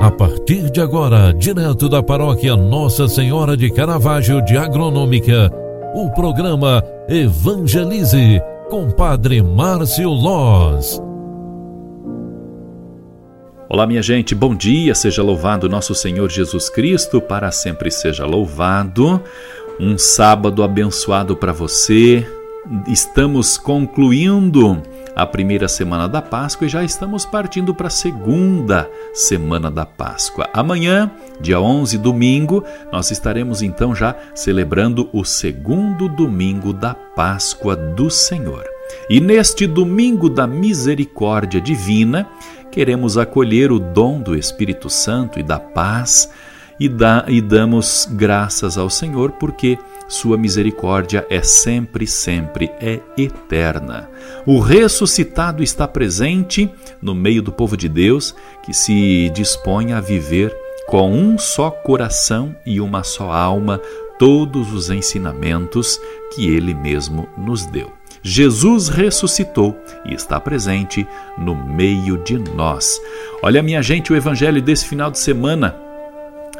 A partir de agora, direto da paróquia Nossa Senhora de Caravaggio de Agronômica, o programa Evangelize com Padre Márcio Loz. Olá, minha gente, bom dia, seja louvado nosso Senhor Jesus Cristo, para sempre seja louvado. Um sábado abençoado para você. Estamos concluindo a primeira semana da Páscoa e já estamos partindo para a segunda semana da Páscoa. Amanhã, dia 11, domingo, nós estaremos então já celebrando o segundo domingo da Páscoa do Senhor. E neste domingo da misericórdia divina, queremos acolher o dom do Espírito Santo e da paz e, dá, e damos graças ao Senhor porque sua misericórdia é sempre, sempre, é eterna. O ressuscitado está presente no meio do povo de Deus que se dispõe a viver com um só coração e uma só alma todos os ensinamentos que ele mesmo nos deu. Jesus ressuscitou e está presente no meio de nós. Olha, minha gente, o evangelho desse final de semana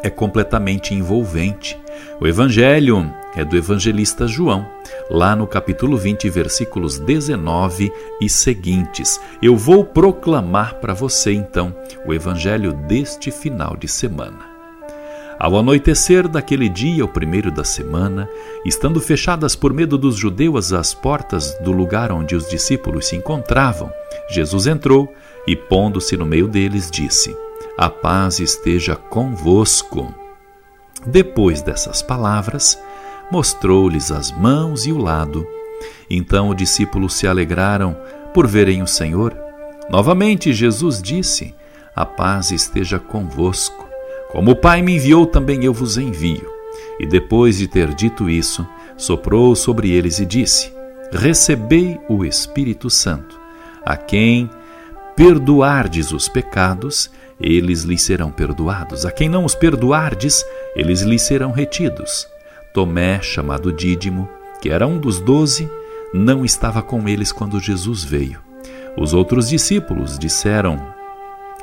é completamente envolvente. O evangelho é do evangelista João, lá no capítulo 20, versículos 19 e seguintes. Eu vou proclamar para você então o evangelho deste final de semana. Ao anoitecer daquele dia, o primeiro da semana, estando fechadas por medo dos judeus as portas do lugar onde os discípulos se encontravam, Jesus entrou e, pondo-se no meio deles, disse: A paz esteja convosco. Depois dessas palavras, mostrou-lhes as mãos e o lado. Então os discípulos se alegraram por verem o Senhor. Novamente Jesus disse: A paz esteja convosco. Como o Pai me enviou, também eu vos envio. E depois de ter dito isso, soprou sobre eles e disse: Recebei o Espírito Santo. A quem perdoardes os pecados, eles lhes serão perdoados. A quem não os perdoardes, eles lhes serão retidos. Tomé, chamado Dídimo, que era um dos doze, não estava com eles quando Jesus veio. Os outros discípulos disseram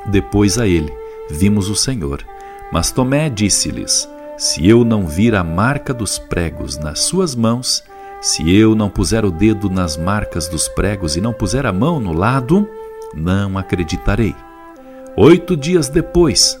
depois a ele: Vimos o Senhor. Mas Tomé disse-lhes: Se eu não vir a marca dos pregos nas suas mãos, se eu não puser o dedo nas marcas dos pregos e não puser a mão no lado, não acreditarei. Oito dias depois,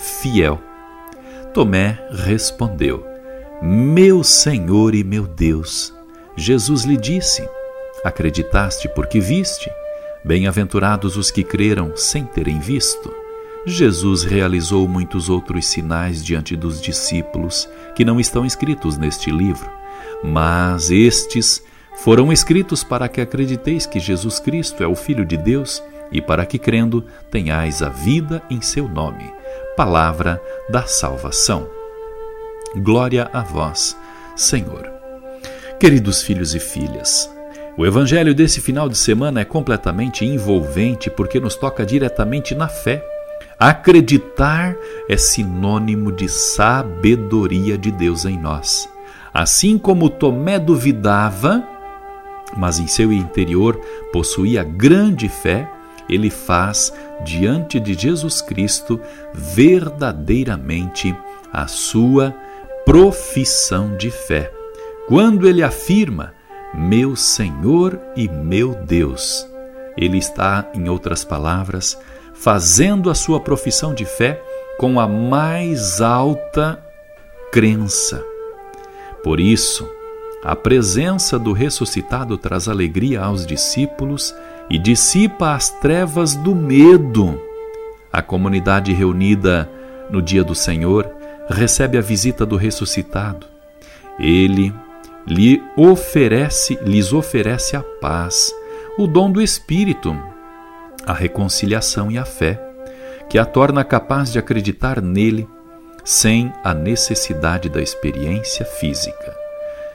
fiel. Tomé respondeu: Meu Senhor e meu Deus. Jesus lhe disse: Acreditaste porque viste? Bem-aventurados os que creram sem terem visto. Jesus realizou muitos outros sinais diante dos discípulos que não estão escritos neste livro, mas estes foram escritos para que acrediteis que Jesus Cristo é o Filho de Deus e para que, crendo, tenhais a vida em seu nome. Palavra da salvação. Glória a vós, Senhor. Queridos filhos e filhas, o evangelho desse final de semana é completamente envolvente porque nos toca diretamente na fé. Acreditar é sinônimo de sabedoria de Deus em nós. Assim como Tomé duvidava, mas em seu interior possuía grande fé, ele faz diante de Jesus Cristo verdadeiramente a sua profissão de fé. Quando ele afirma: Meu Senhor e meu Deus, ele está, em outras palavras, fazendo a sua profissão de fé com a mais alta crença. Por isso, a presença do ressuscitado traz alegria aos discípulos e dissipa as trevas do medo. A comunidade reunida no dia do Senhor recebe a visita do ressuscitado. Ele lhe oferece, lhes oferece a paz, o dom do Espírito, a reconciliação e a fé. que a torna capaz de acreditar nele sem a necessidade da experiência física.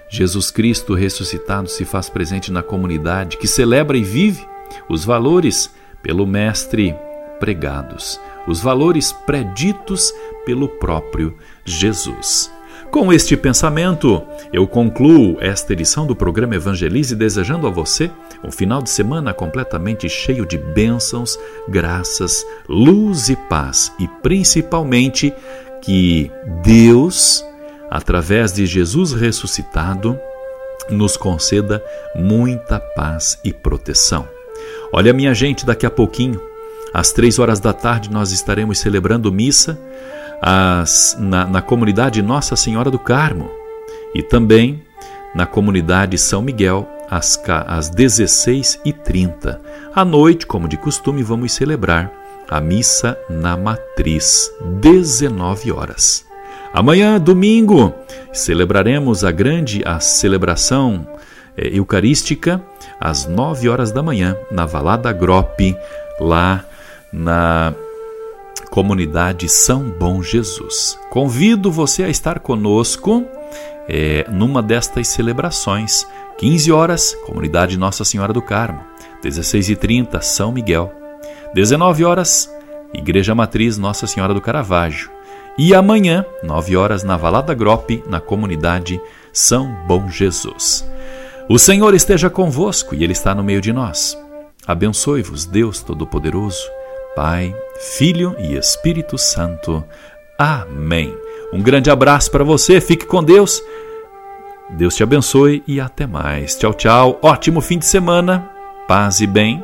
Jesus Cristo ressuscitado se faz presente na comunidade que celebra e vive os valores pelo Mestre pregados, os valores preditos pelo próprio Jesus. Com este pensamento, eu concluo esta edição do programa Evangelize, desejando a você um final de semana completamente cheio de bênçãos, graças, luz e paz, e principalmente que Deus, através de Jesus ressuscitado, nos conceda muita paz e proteção. Olha, minha gente, daqui a pouquinho, às três horas da tarde, nós estaremos celebrando missa na, na comunidade Nossa Senhora do Carmo e também na comunidade São Miguel, às, às 16h30. À noite, como de costume, vamos celebrar a missa na matriz, 19 horas. Amanhã, domingo, celebraremos a grande a celebração é, eucarística às 9 horas da manhã na Valada Grope, lá na comunidade São Bom Jesus. Convido você a estar conosco é, numa destas celebrações. 15 horas, comunidade Nossa Senhora do Carmo. 16h30, São Miguel. 19 horas, Igreja Matriz Nossa Senhora do Caravaggio. E amanhã, 9 horas, na Valada Grope, na comunidade São Bom Jesus. O Senhor esteja convosco e Ele está no meio de nós. Abençoe-vos, Deus Todo-Poderoso, Pai, Filho e Espírito Santo. Amém. Um grande abraço para você, fique com Deus. Deus te abençoe e até mais. Tchau, tchau. Ótimo fim de semana. Paz e bem.